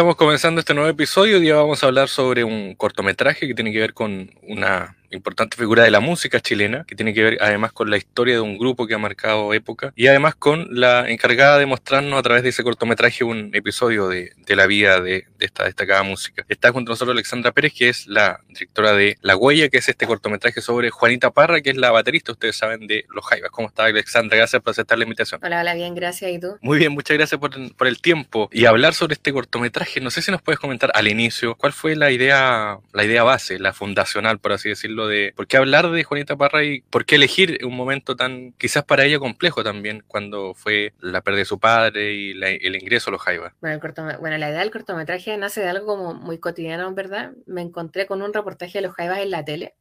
estamos comenzando este nuevo episodio. Hoy día vamos a hablar sobre un cortometraje que tiene que ver con una importante figura de la música chilena, que tiene que ver además con la historia de un grupo que ha marcado época y además con la encargada de mostrarnos a través de ese cortometraje un episodio de, la vida de, esta destacada música. Está junto a nosotros Alexandra Pérez, que es la directora de La Huella, que es este cortometraje sobre Juanita Parra, que es la baterista, ustedes saben, de Los Jaivas. ¿Cómo está Alexandra? Gracias por aceptar la invitación. Hola, hola, bien, gracias. ¿Y tú? Muy bien, muchas gracias por, por el tiempo y hablar sobre este cortometraje. No sé si nos puedes comentar al inicio cuál fue la idea, la idea base, la fundacional, por así decirlo de por qué hablar de Juanita Parra y por qué elegir un momento tan quizás para ella complejo también cuando fue la pérdida de su padre y el ingreso a los Jaivas. Bueno, bueno, la idea del cortometraje nace de algo como muy cotidiano, ¿verdad? Me encontré con un reportaje de los Jaivas en la tele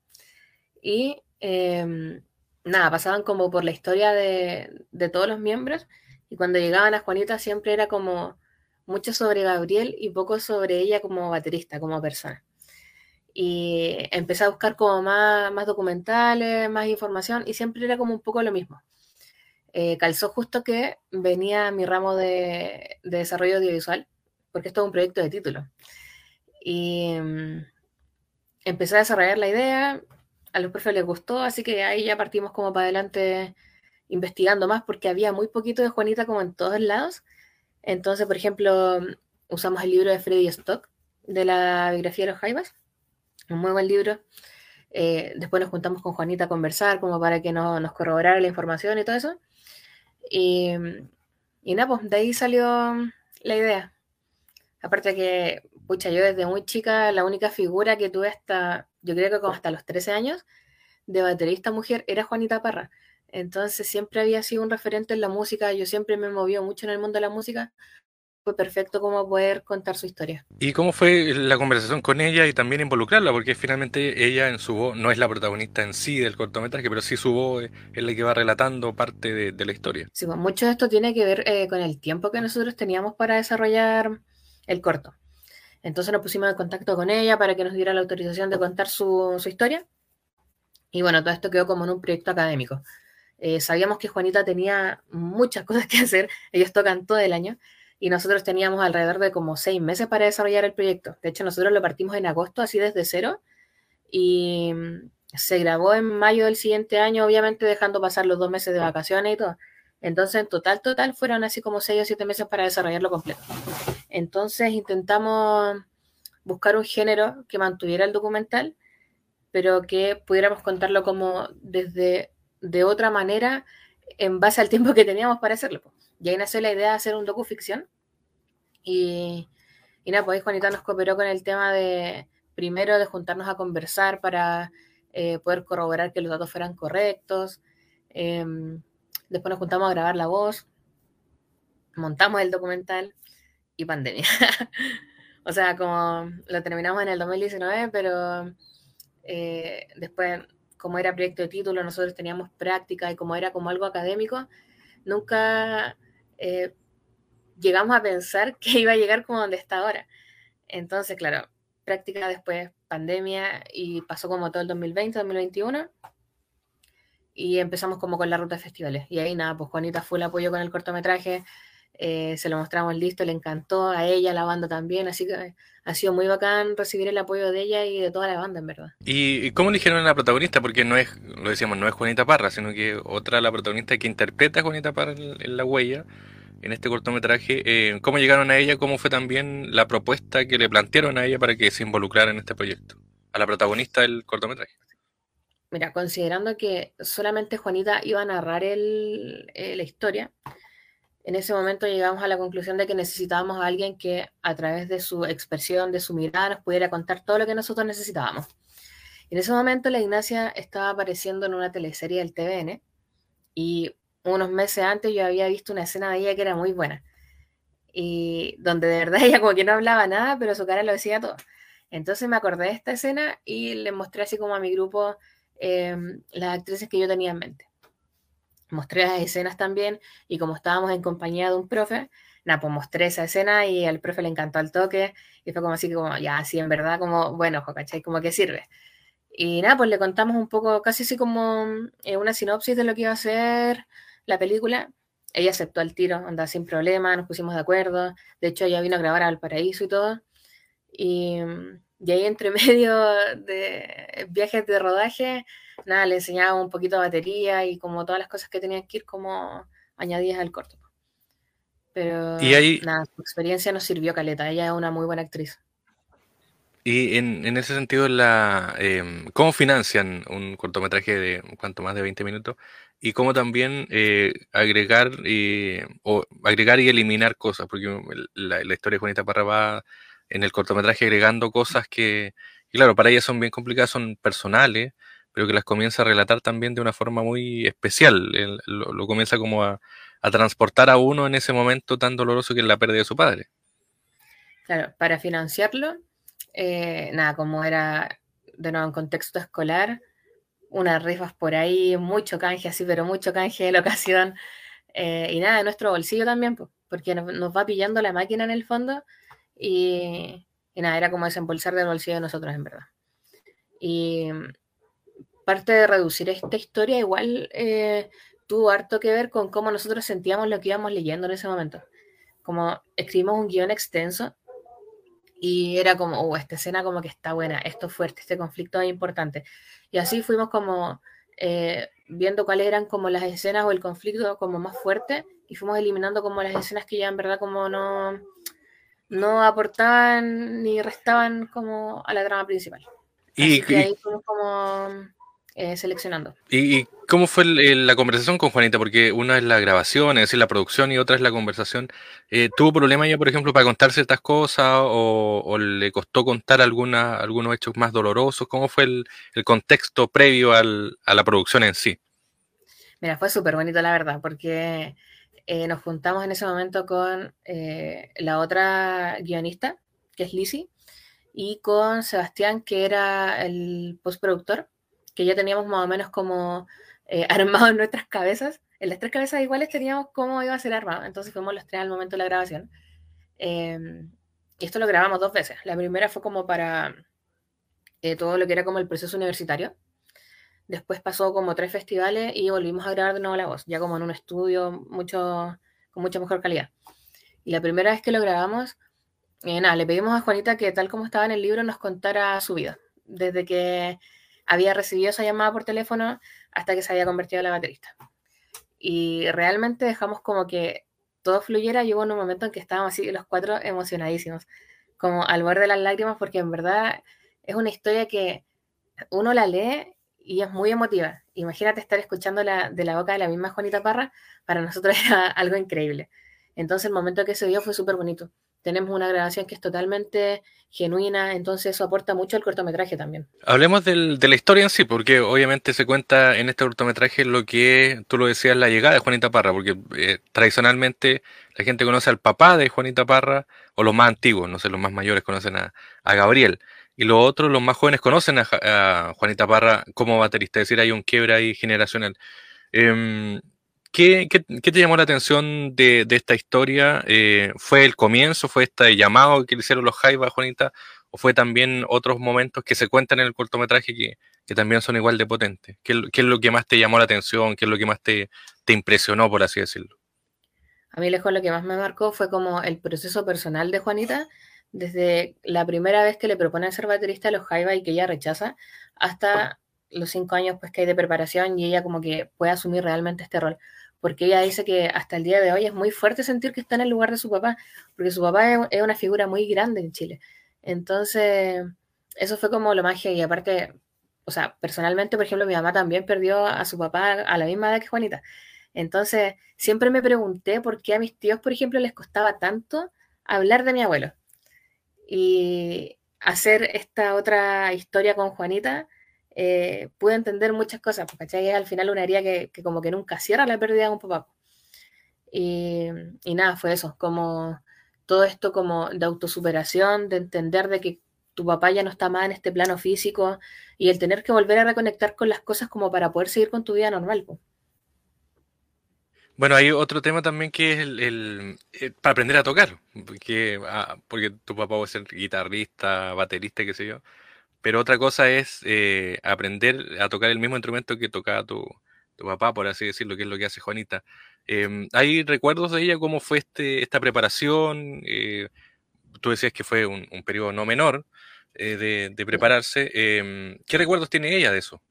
y em, nada, pasaban como por la historia de, de todos los miembros y cuando llegaban a Juanita siempre era como mucho sobre Gabriel y poco sobre ella como baterista, como persona y empecé a buscar como más, más documentales, más información y siempre era como un poco lo mismo. Eh, calzó justo que venía mi ramo de, de, desarrollo audiovisual, porque esto es un proyecto de título. Y mm, empecé a desarrollar la idea, a los profes les gustó, así que ahí ya partimos como para adelante investigando más, porque había muy poquito de Juanita como en todos lados. Entonces, por ejemplo, usamos el libro de Freddy Stock de la biografía de los Jaivas un muy buen libro. Eh, después nos juntamos con Juanita a conversar, como para que no, nos corroborara la información y todo eso. Y, y nada, pues de ahí salió la idea. Aparte que, pucha, yo desde muy chica, la única figura que tuve hasta, yo creo que hasta los 13 años, de baterista mujer era Juanita Parra. Entonces siempre había sido un referente en la música, yo siempre me movió mucho en el mundo de la música, fue perfecto como poder contar su historia. ¿Y cómo fue la conversación con ella y también involucrarla? Porque finalmente ella en su voz no es la protagonista en sí del cortometraje, pero sí su voz es la que va relatando parte de, la historia. Sí, pues mucho de esto tiene que ver eh, con el tiempo que nosotros teníamos para desarrollar el corto. Entonces nos pusimos en contacto con ella para que nos diera la autorización de contar su, historia. Y bueno, todo esto quedó como en un proyecto académico. Eh, sabíamos que Juanita tenía muchas cosas que hacer, ellos tocan todo el año, y nosotros teníamos alrededor de como seis meses para desarrollar el proyecto. De hecho, nosotros lo partimos en agosto, así desde cero, y mm, se grabó en mayo del siguiente año, obviamente dejando pasar los dos meses de vacaciones y todo. Entonces, en total, total, fueron así como seis o siete meses para desarrollarlo completo. Entonces, intentamos buscar un género que mantuviera el documental, pero que pudiéramos contarlo como desde de otra manera en base al tiempo que teníamos para hacerlo. Y ahí nació la idea de hacer un docuficción. Y, y nada, pues Juanita nos cooperó con el tema de, primero, de juntarnos a conversar para eh, poder corroborar que los datos fueran correctos. Em, después nos juntamos a grabar la voz, montamos el documental y pandemia. o sea, como lo terminamos en el 2019, pero eh, después, como era proyecto de título, nosotros teníamos práctica y como era como algo académico, nunca eh, llegamos a pensar que iba a llegar como donde está ahora. Entonces, claro, práctica después pandemia y pasó como todo el 2020, 2021 y empezamos como con la ruta de festivales. Y ahí nada, pues Juanita fue el apoyo con el cortometraje, eh, se lo mostramos listo, le encantó a ella, a la banda también, así que ha sido muy bacán recibir el apoyo de ella y de toda la banda, en verdad. ¿Y cómo eligieron a la protagonista? Porque no es, lo decíamos, no es Juanita Parra, sino que otra, la protagonista que interpreta a Juanita Parra en, La Huella, en este cortometraje. Eh, ¿Cómo llegaron a ella? ¿Cómo fue también la propuesta que le plantearon a ella para que se involucrara en este proyecto? A la protagonista del cortometraje. Mira, considerando que solamente Juanita iba a narrar el, eh, la historia, en ese momento llegamos a la conclusión de que necesitábamos a alguien que a través de su expresión, de su mirada, nos pudiera contar todo lo que nosotros necesitábamos. En ese momento la Ignacia estaba apareciendo en una teleserie del TVN y unos meses antes yo había visto una escena de ella que era muy buena y donde de verdad ella como que no hablaba nada, pero su cara lo decía todo. Entonces me acordé de esta escena y le mostré así como a mi grupo em, las actrices que yo tenía en mente mostré las escenas también y como estábamos en compañía de un profe, nada, pues mostré esa escena y al profe le encantó el toque y fue como así como, ya, así en verdad, como, bueno, ¿cachai? Como que sirve. Y nada, pues le contamos un poco, casi así como eh, una sinopsis de lo que iba a ser la película ella aceptó el tiro, anda sin problema, nos pusimos de acuerdo. De hecho, ella vino a grabar al paraíso y todo. Y, y ahí entre medio de viajes de rodaje, nada, le enseñaba un poquito de batería y como todas las cosas que tenían que ir como añadidas al corto. Pero nada, su experiencia nos sirvió caleta, ella es una muy buena actriz. Y en, en ese sentido, la, em, ¿cómo financian un cortometraje de cuanto más de 20 minutos? Y cómo también eh, agregar, y, o agregar y eliminar cosas, porque la, historia de Juanita Parra va en el cortometraje agregando cosas que, claro, para ella son bien complicadas, son personales, pero que las comienza a relatar también de una forma muy especial. lo, comienza como a, a transportar a uno en ese momento tan doloroso que es la pérdida de su padre. Claro, para financiarlo eh, nada, como era de nuevo en contexto escolar, unas rifas por ahí, mucho canje así, pero mucho canje de la ocasión. Eh, y nada, de nuestro bolsillo también, porque nos, va pillando la máquina en el fondo y, nada, era como desembolsar del bolsillo de nosotros en verdad. Y parte de reducir esta historia igual eh, tuvo harto que ver con cómo nosotros sentíamos lo que íbamos leyendo en ese momento. Como escribimos un guion extenso y era como, oh, esta escena como que está buena, esto es fuerte, este conflicto es importante. Y así fuimos como eh, viendo cuáles eran como las escenas o el conflicto como más fuerte y fuimos eliminando como las escenas que ya en verdad como no, no aportaban ni restaban como a la trama principal. Y, ahí fuimos como eh, seleccionando. ¿Y, cómo fue la conversación con Juanita? Porque una es la grabación, es decir, la producción, y otra es la conversación. Eh, ¿Tuvo problema ella, por ejemplo, para contar ciertas cosas o, le costó contar alguna, algunos hechos más dolorosos? ¿Cómo fue el, contexto previo a la producción en sí? Mira, fue súper bonito, la verdad, porque eh, nos juntamos en ese momento con la otra guionista, que es Lizzie, y con Sebastián, que era el postproductor que ya teníamos más o menos como eh, armado en nuestras cabezas. En las tres cabezas iguales teníamos cómo iba a ser armado, entonces fuimos los tres al momento de la grabación. Em, y esto lo grabamos dos veces. La primera fue como para eh, todo lo que era como el proceso universitario. Después pasó como tres festivales y volvimos a grabar de nuevo la voz, ya como en un estudio mucho, con mucha mejor calidad. Y la primera vez que lo grabamos, eh, nada, le pedimos a Juanita que tal como estaba en el libro nos contara su vida. Desde que había recibido esa llamada por teléfono hasta que se había convertido en la baterista. Y realmente dejamos como que todo fluyera. Llegó un momento en que estábamos así los cuatro emocionadísimos, como al borde de las lágrimas, porque en verdad es una historia que uno la lee y es muy emotiva. Imagínate estar escuchándola de la boca de la misma Juanita Parra, para nosotros era algo increíble. Entonces el momento que se dio fue súper bonito tenemos una grabación que es totalmente genuina, entonces eso aporta mucho al cortometraje también. Hablemos del, de la historia en sí, porque obviamente se cuenta en este cortometraje lo que tú lo decías, la llegada de Juanita Parra, porque eh, tradicionalmente la gente conoce al papá de Juanita Parra, o los más antiguos, no sé, los más mayores conocen a, Gabriel, y los otros, los más jóvenes, conocen a, Juanita Parra como baterista, es decir, hay un quiebre ahí generacional. Em, ¿Qué, te llamó la atención de, esta historia? Eh, ¿Fue el comienzo? ¿Fue este llamado que le hicieron los Jaiba, Juanita? ¿O fue también otros momentos que se cuentan en el cortometraje que, también son igual de potentes? ¿Qué, es lo que más te llamó la atención? ¿Qué es lo que más te, impresionó, por así decirlo? A mí lejos lo que más me marcó fue como el proceso personal de Juanita, desde la primera vez que le propone ser baterista a los Jaiba y que ella rechaza, hasta los cinco años pues que hay de preparación y ella como que puede asumir realmente este rol porque ella dice que hasta el día de hoy es muy fuerte sentir que está en el lugar de su papá, porque su papá es, una figura muy grande en Chile. Entonces, eso fue como lo magia y aparte, o sea, personalmente, por ejemplo, mi mamá también perdió a su papá a la misma edad que Juanita. Entonces, siempre me pregunté por qué a mis tíos, por ejemplo, les costaba tanto hablar de mi abuelo. Y hacer esta otra historia con Juanita eh, pude entender muchas cosas, porque es al final una herida que, como que nunca cierra la pérdida de un papá. Y, y, nada, fue eso, como todo esto como de autosuperación, de entender de que tu papá ya no está más en este plano físico y el tener que volver a reconectar con las cosas como para poder seguir con tu vida normal. Bueno, hay otro tema también que es el, eh, para aprender a tocar, porque, ah, porque tu papá va a ser guitarrista, baterista, qué sé yo. Pero otra cosa es eh, aprender a tocar el mismo instrumento que tocaba tu, papá, por así decirlo, que es lo que hace Juanita. Em, ¿Hay recuerdos de ella? ¿Cómo fue este, esta preparación? tú decías que fue un, periodo no menor de, de, prepararse. Em, ¿Qué recuerdos tiene ella de eso?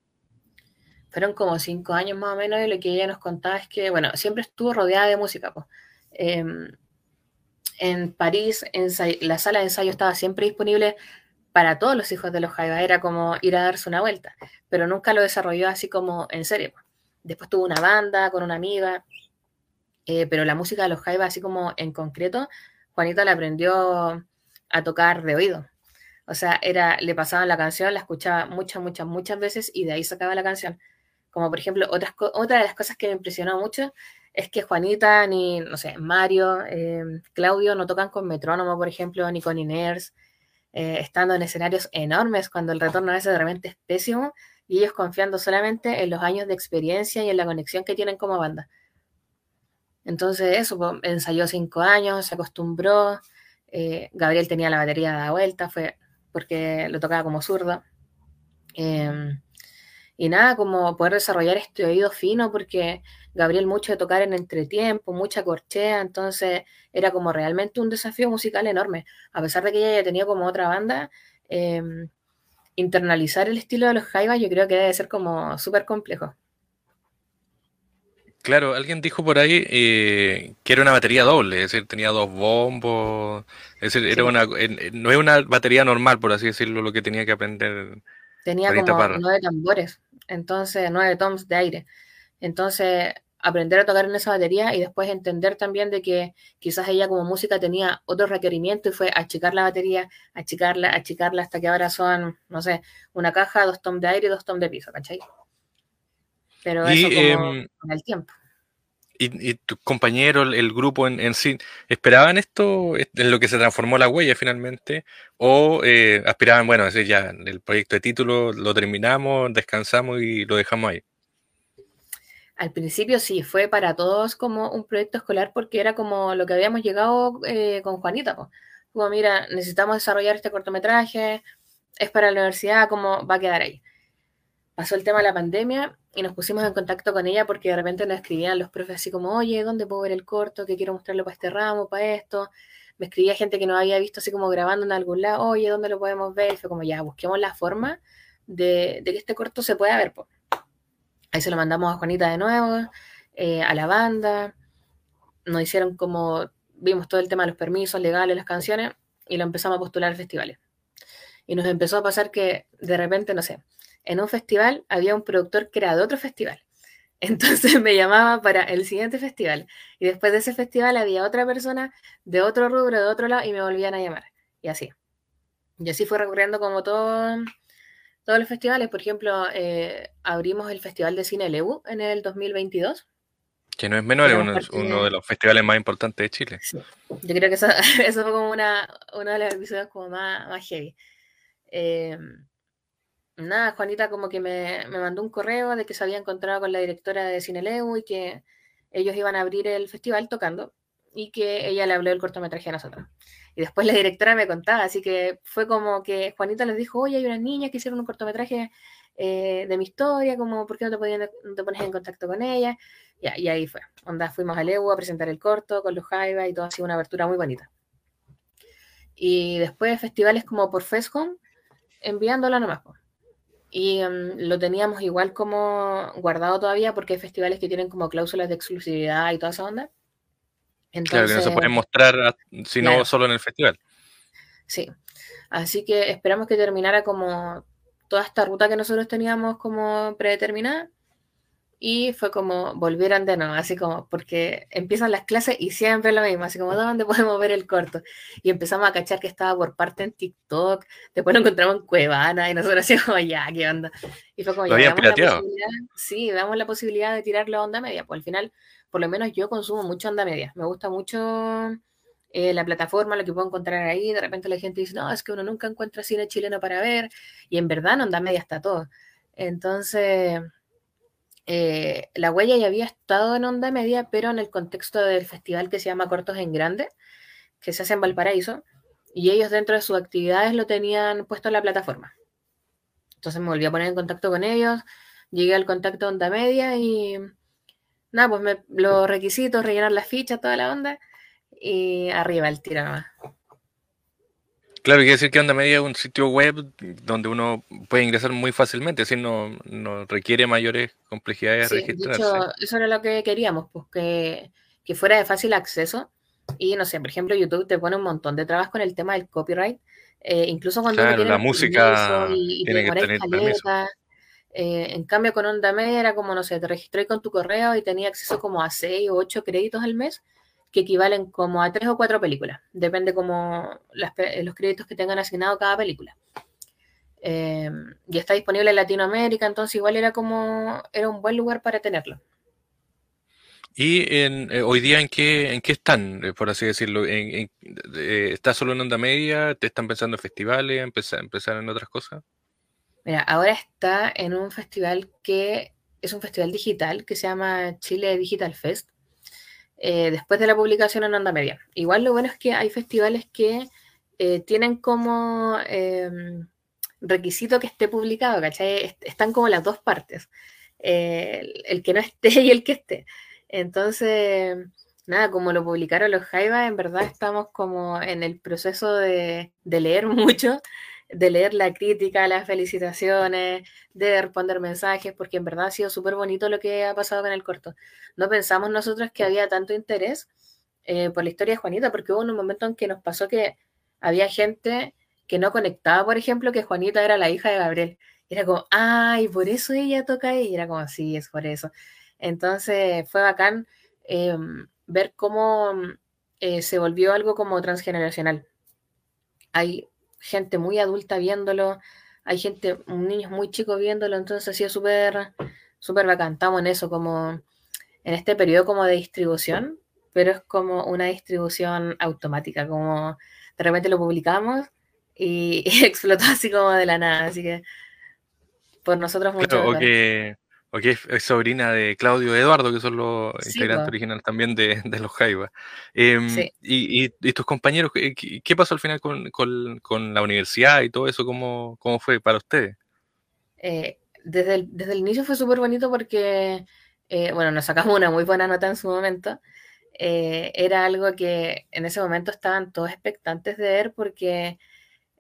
Fueron como cinco años más o menos, y lo que ella nos contaba es que, bueno, siempre estuvo rodeada de música. Pues. en París, en la sala de ensayo estaba siempre disponible para todos los hijos de los Jaiba, era como ir a darse una vuelta, pero nunca lo desarrolló así como en serio. Después tuvo una banda con una amiga, eh, pero la música de los Jaiba, así como en concreto, Juanita la aprendió a tocar de oído. O sea, era, le pasaban la canción, la escuchaba muchas, muchas, muchas veces y de ahí sacaba la canción. Como por ejemplo, otras, otra de las cosas que me impresionó mucho es que Juanita, ni, no sé, Mario, eh, Claudio no tocan con metrónomo, por ejemplo, ni con Iners, eh, estando en escenarios enormes cuando el retorno a veces de repente es pésimo y ellos confiando solamente en los años de experiencia y en la conexión que tienen como banda. Entonces eso, pues, ensayó cinco años, se acostumbró, eh, Gabriel tenía la batería de vuelta, fue porque lo tocaba como zurdo. Em, y nada, como poder desarrollar este oído fino, porque Gabriel mucho de tocar en entretiempo, mucha corchea, entonces era como realmente un desafío musical enorme. A pesar de que ella ya tenía como otra banda, em, internalizar el estilo de los Jaivas yo creo que debe ser como súper complejo. Claro, alguien dijo por ahí eh, que era una batería doble, es decir, tenía dos bombos, es decir, era una, no es una batería normal, por así decirlo, lo que tenía que aprender. Tenía como nueve tambores entonces nueve toms de aire. Entonces, aprender a tocar en esa batería y después entender también de que quizás ella como música tenía otro requerimiento y fue achicar la batería, achicarla, achicarla hasta que ahora son, no sé, una caja, dos toms de aire y dos toms de piso, ¿cachai? Pero eso como em, con el tiempo. ¿Y, tu compañero, el grupo en, sí, esperaban esto en lo que se transformó la huella finalmente? ¿O eh, aspiraban, bueno, decir, ya el proyecto de título lo terminamos, descansamos y lo dejamos ahí? Al principio sí, fue para todos como un proyecto escolar porque era como lo que habíamos llegado eh, con Juanita. Como, mira, necesitamos desarrollar este cortometraje, es para la universidad, ¿cómo va a quedar ahí? Pasó el tema de la pandemia y nos pusimos en contacto con ella porque de repente nos escribían los profes así como, oye, ¿dónde puedo ver el corto? Que quiero mostrarlo para este ramo, para esto. Me escribía gente que no había visto así como grabando en algún lado, oye, ¿dónde lo podemos ver? Y fue como, ya, busquemos la forma de, que este corto se pueda ver. Ahí se lo mandamos a Juanita de nuevo, eh, a la banda. Nos hicieron como, vimos todo el tema de los permisos legales, las canciones, y lo empezamos a postular a festivales. Y nos empezó a pasar que de repente, no sé, en un festival había un productor que era de otro festival. Entonces me llamaba para el siguiente festival. Y después de ese festival había otra persona de otro rubro, de otro lado, y me volvían a llamar. Y así. Y así fue recorriendo como todo, todos los festivales. Por ejemplo, eh, abrimos el Festival de Cine Lebu en el 2022. Que no es menor, es uno, de los festivales más importantes de Chile. Yo creo que eso, eso fue como una, uno de los episodios como más, más heavy. Eh, nada, Juanita como que me, mandó un correo de que se había encontrado con la directora de Cineleu y que ellos iban a abrir el festival tocando y que ella le habló del cortometraje a nosotros. Y después la directora me contaba, así que fue como que Juanita les dijo, oye, hay unas niñas que hicieron un cortometraje eh, de mi historia, como, ¿por qué no te, podían, te pones en contacto con ellas? Y, ahí fue, onda, fuimos a Lewu a presentar el corto con los Jaiba y todo, ha sido una abertura muy bonita. Y después festivales como por Home, enviándola nomás. Pues. Y em, lo teníamos igual como guardado todavía porque hay festivales que tienen como cláusulas de exclusividad y toda esa onda. claro, que no se pueden mostrar sino solo en el festival. Sí. Así que esperamos que terminara como toda esta ruta que nosotros teníamos como predeterminada y fue como volvieron de nuevo, así como, porque empiezan las clases y siempre lo mismo, así como, ¿dónde podemos ver el corto? Y empezamos a cachar que estaba por parte en TikTok, después lo encontramos en Cuevana y nosotros así como, ya, ¿qué onda? Y fue como, ya, damos la posibilidad, sí, damos la posibilidad de tirarlo a onda media, pues al final, por lo menos yo consumo mucho onda media, me gusta mucho eh, la plataforma, lo que puedo encontrar ahí, de repente la gente dice, no, es que uno nunca encuentra cine chileno para ver, y en verdad en onda media está todo. Entonces eh, la huella ya había estado en onda media, pero en el contexto del festival que se llama Cortos en Grande, que se hace en Valparaíso, y ellos dentro de sus actividades lo tenían puesto en la plataforma. Entonces me volví a poner en contacto con ellos, llegué al contacto onda media y nada, pues me, los requisitos, rellenar las fichas, toda la onda, y arriba el tiro. Claro, quiere decir que Onda Media es un sitio web donde uno puede ingresar muy fácilmente, así no, no requiere mayores complejidades de registrarse. De hecho, eso era lo que queríamos, pues que, que, fuera de fácil acceso. Y no sé, por ejemplo, YouTube te pone un montón de trabas con el tema del copyright. Eh, incluso cuando claro, la música y, tiene que tener eh, en cambio, con Onda Media era como, no sé, te registré con tu correo y tenía acceso como a 6 o 8 créditos al mes que equivalen como a tres o cuatro películas. Depende como los créditos que tengan asignado cada película. Eh, y está disponible en Latinoamérica, entonces igual era como, era un buen lugar para tenerlo. ¿Y en, eh, hoy día en qué, en qué están, eh, por así decirlo? ¿En, ¿Está solo en onda media? ¿Te están pensando en festivales? ¿Empezar, ¿Empezar en otras cosas? Mira, ahora está en un festival que es un festival digital que se llama Chile Digital Fest, eh, después de la publicación en onda media. Igual lo bueno es que hay festivales que eh, tienen como em, requisito que esté publicado, ¿cachai? Están como las dos partes, eh, el, que no esté y el que esté. Entonces, nada, como lo publicaron los Jaiba, en verdad estamos como en el proceso de, de leer mucho de leer la crítica, las felicitaciones, de responder mensajes, porque en verdad ha sido súper bonito lo que ha pasado con el corto. No pensamos nosotros que había tanto interés eh, por la historia de Juanita, porque hubo un momento en que nos pasó que había gente que no conectaba, por ejemplo, que Juanita era la hija de Gabriel. era como, ay, por eso ella toca ahí. Y era como, sí, es por eso. Entonces fue bacán em, ver cómo eh, se volvió algo como transgeneracional. Hay gente muy adulta viéndolo, hay gente, niños muy chicos viéndolo, entonces ha sido súper, súper bacán. Estamos en eso, como en este periodo como de distribución, pero es como una distribución automática, como de repente lo publicamos y, explotó así como de la nada, así que por nosotros mucho. O que es, sobrina de Claudio y Eduardo, que son los integrantes originales también de, los Jaiba. Em, y, tus compañeros, ¿qué, pasó al final con, la universidad y todo eso? ¿Cómo, cómo fue para ustedes? Eh, desde, el, desde el inicio fue súper bonito porque, eh, bueno, nos sacamos una muy buena nota en su momento. Eh, era algo que en ese momento estaban todos expectantes de ver porque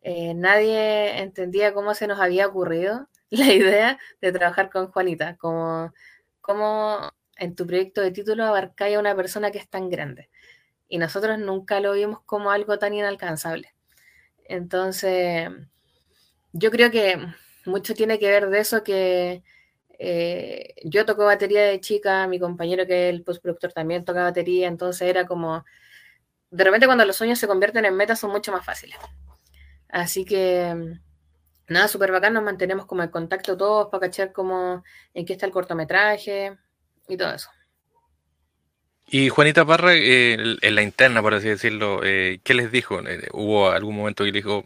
nadie entendía cómo se nos había ocurrido la idea de trabajar con Juanita, como, en tu proyecto de título abarcáis a una persona que es tan grande. Y nosotros nunca lo vimos como algo tan inalcanzable. Entonces, yo creo que mucho tiene que ver de eso que eh, yo toco batería de chica, mi compañero que es el postproductor también toca batería, entonces era como, de repente cuando los sueños se convierten en metas son mucho más fáciles. Así que nada, súper bacán, nos mantenemos como en contacto todos para cachar como en qué está el cortometraje y todo eso. Y Juanita Parra, eh, en la interna, por así decirlo, eh, ¿qué les dijo? Eh, ¿Hubo algún momento que dijo,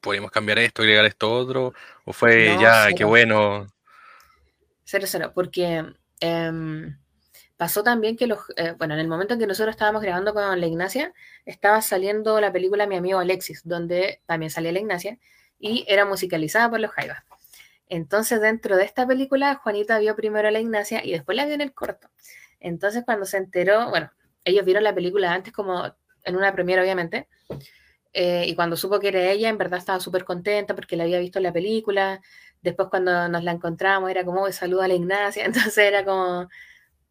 podemos cambiar esto, agregar esto otro? ¿O fue ya, qué bueno? Cero, cero, porque em, pasó también que los, bueno, en el momento en que nosotros estábamos grabando con la Ignacia, estaba saliendo la película Mi amigo Alexis, donde también salía la Ignacia, y era musicalizada por los Jaivas. Entonces, dentro de esta película, Juanita vio primero a la Ignacia y después la vio en el corto. Entonces, cuando se enteró, bueno, ellos vieron la película antes como en una premiera, obviamente, eh, y cuando supo que era ella, en verdad estaba súper contenta porque la había visto en la película. Después, cuando nos la encontramos, era como, saludo a la Ignacia. Entonces, era como,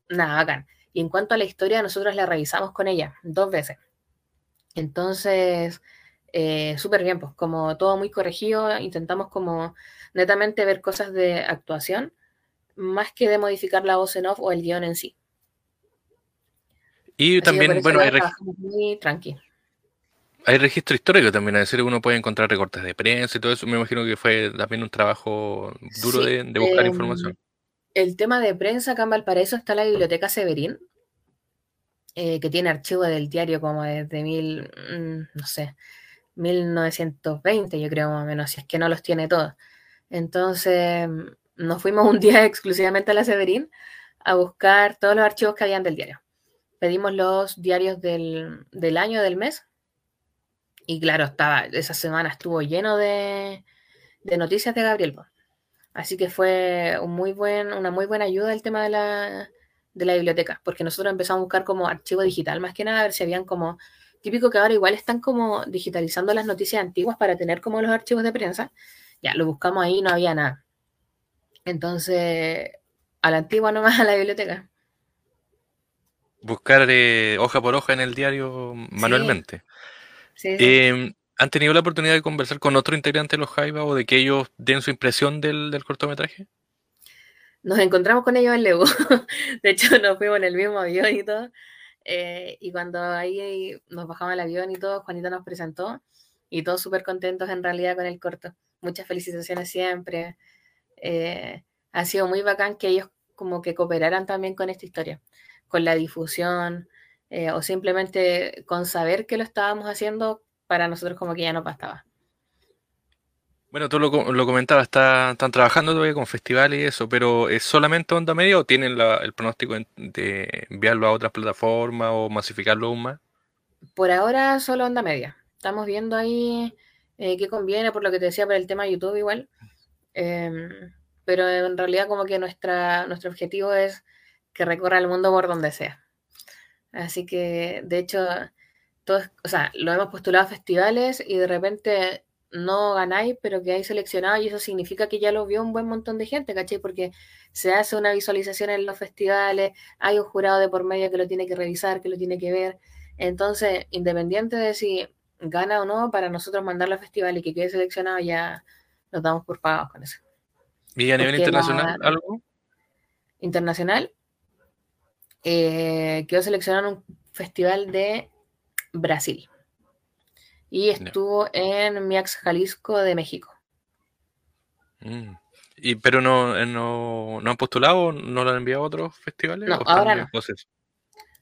nada, bacán. Y en cuanto a la historia, nosotros la revisamos con ella dos veces. Entonces, eh, súper bien, pues como todo muy corregido, intentamos como netamente ver cosas de actuación, más que de modificar la voz en off o el guion en sí. Y también, bueno, hay, muy tranqui. hay registro histórico también, es decir, uno puede encontrar recortes de prensa y todo eso, me imagino que fue también un trabajo duro de, buscar em, información. El tema de prensa acá en eso está la biblioteca Severín, eh, que tiene archivo del diario como desde mil, mm, no sé, 1920, yo creo más o menos, si es que no los tiene todos. Entonces, nos fuimos un día exclusivamente a la Severín a buscar todos los archivos que habían del diario. Pedimos los diarios del, año, del mes, y claro, estaba, esa semana estuvo lleno de, noticias de Gabriel. Así que fue un muy buen, una muy buena ayuda el tema de la, de la biblioteca, porque nosotros empezamos a buscar como archivo digital, más que nada, a ver si habían como, típico que ahora igual están como digitalizando las noticias antiguas para tener como los archivos de prensa. Ya, lo buscamos ahí, no había nada. Entonces, a la antigua nomás a la biblioteca. Buscar eh, hoja por hoja en el diario manualmente. Em, ¿Han tenido la oportunidad de conversar con otro integrante de los Jaiba o de que ellos den su impresión del, cortometraje? Nos encontramos con ellos en Lebu. de hecho, nos fuimos en el mismo avión y todo. Eh, y cuando ahí nos bajamos el avión y todo, Juanita nos presentó y todos súper contentos en realidad con el corto. Muchas felicitaciones siempre. Eh, ha sido muy bacán que ellos como que cooperaran también con esta historia, con la difusión eh, o simplemente con saber que lo estábamos haciendo, para nosotros como que ya no bastaba. Bueno, tú lo, comentabas, están trabajando todavía con festivales y eso, pero ¿es solamente onda media o tienen el pronóstico de enviarlo a otras plataformas o masificarlo aún más? Por ahora solo onda media. Estamos viendo ahí eh, qué conviene, por lo que te decía, para el tema YouTube igual. Em, pero en realidad como que nuestra, nuestro objetivo es que recorra el mundo por donde sea. Así que, de hecho, todos, o sea, lo hemos postulado a festivales y de repente no ganáis, pero que hay seleccionado y eso significa que ya lo vio un buen montón de gente, ¿cachai? Porque se hace una visualización en los festivales, hay un jurado de por medio que lo tiene que revisar, que lo tiene que ver. Entonces, independiente de si gana o no, para nosotros mandarlo al festival y que quede seleccionado, ya nos damos por pagados con eso. ¿Y a nivel internacional algo? Internacional, eh, quedó seleccionado en un festival de Brasil y estuvo en Miax, Jalisco de México. Mm. ¿Y, ¿Pero no, eh, no, no, han postulado? ¿No lo han enviado a otros festivales? No, ahora no.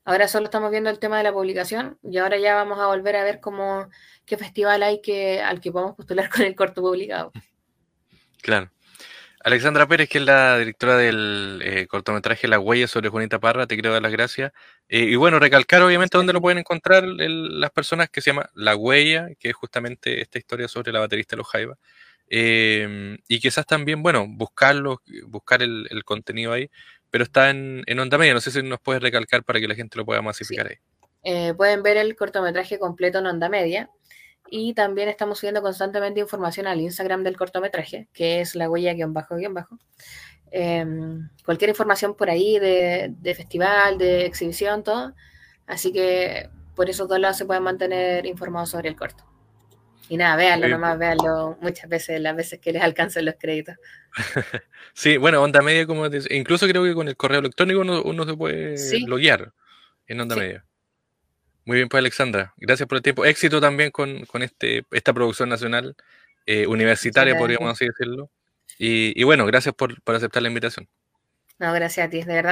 Ahora solo estamos viendo el tema de la publicación y ahora ya vamos a volver a ver cómo, qué festival hay que, al que podemos postular con el corto publicado. Claro. Alexandra Pérez, que es la directora del eh, cortometraje La Huella sobre Juanita Parra, te quiero dar las gracias. Eh, y bueno, recalcar obviamente dónde lo pueden encontrar las personas que se llama La Huella, que es justamente esta historia sobre la baterista de los Jaiba. Eh, y quizás también, bueno, buscarlo, buscar el, contenido ahí, pero está en, onda media. No sé si nos puedes recalcar para que la gente lo pueda masificar ahí. pueden ver el cortometraje completo en onda media. Y también estamos subiendo constantemente información al Instagram del cortometraje, que es la huella guion bajo guion bajo. Em, cualquier información por ahí de, festival, de exhibición, todo. Así que por eso todos lados se pueden mantener informados sobre el corto. Y nada, véanlo nomás, véanlo muchas veces, las veces que les alcancen los créditos. sí, bueno, onda media, como incluso creo que con el correo electrónico uno, se puede loguear en onda media. Muy bien, pues Alexandra, gracias por el tiempo. Éxito también con, este, esta producción nacional, eh, universitaria, podríamos así decirlo. Y, y, bueno, gracias por, por aceptar la invitación. No, gracias a ti, de verdad.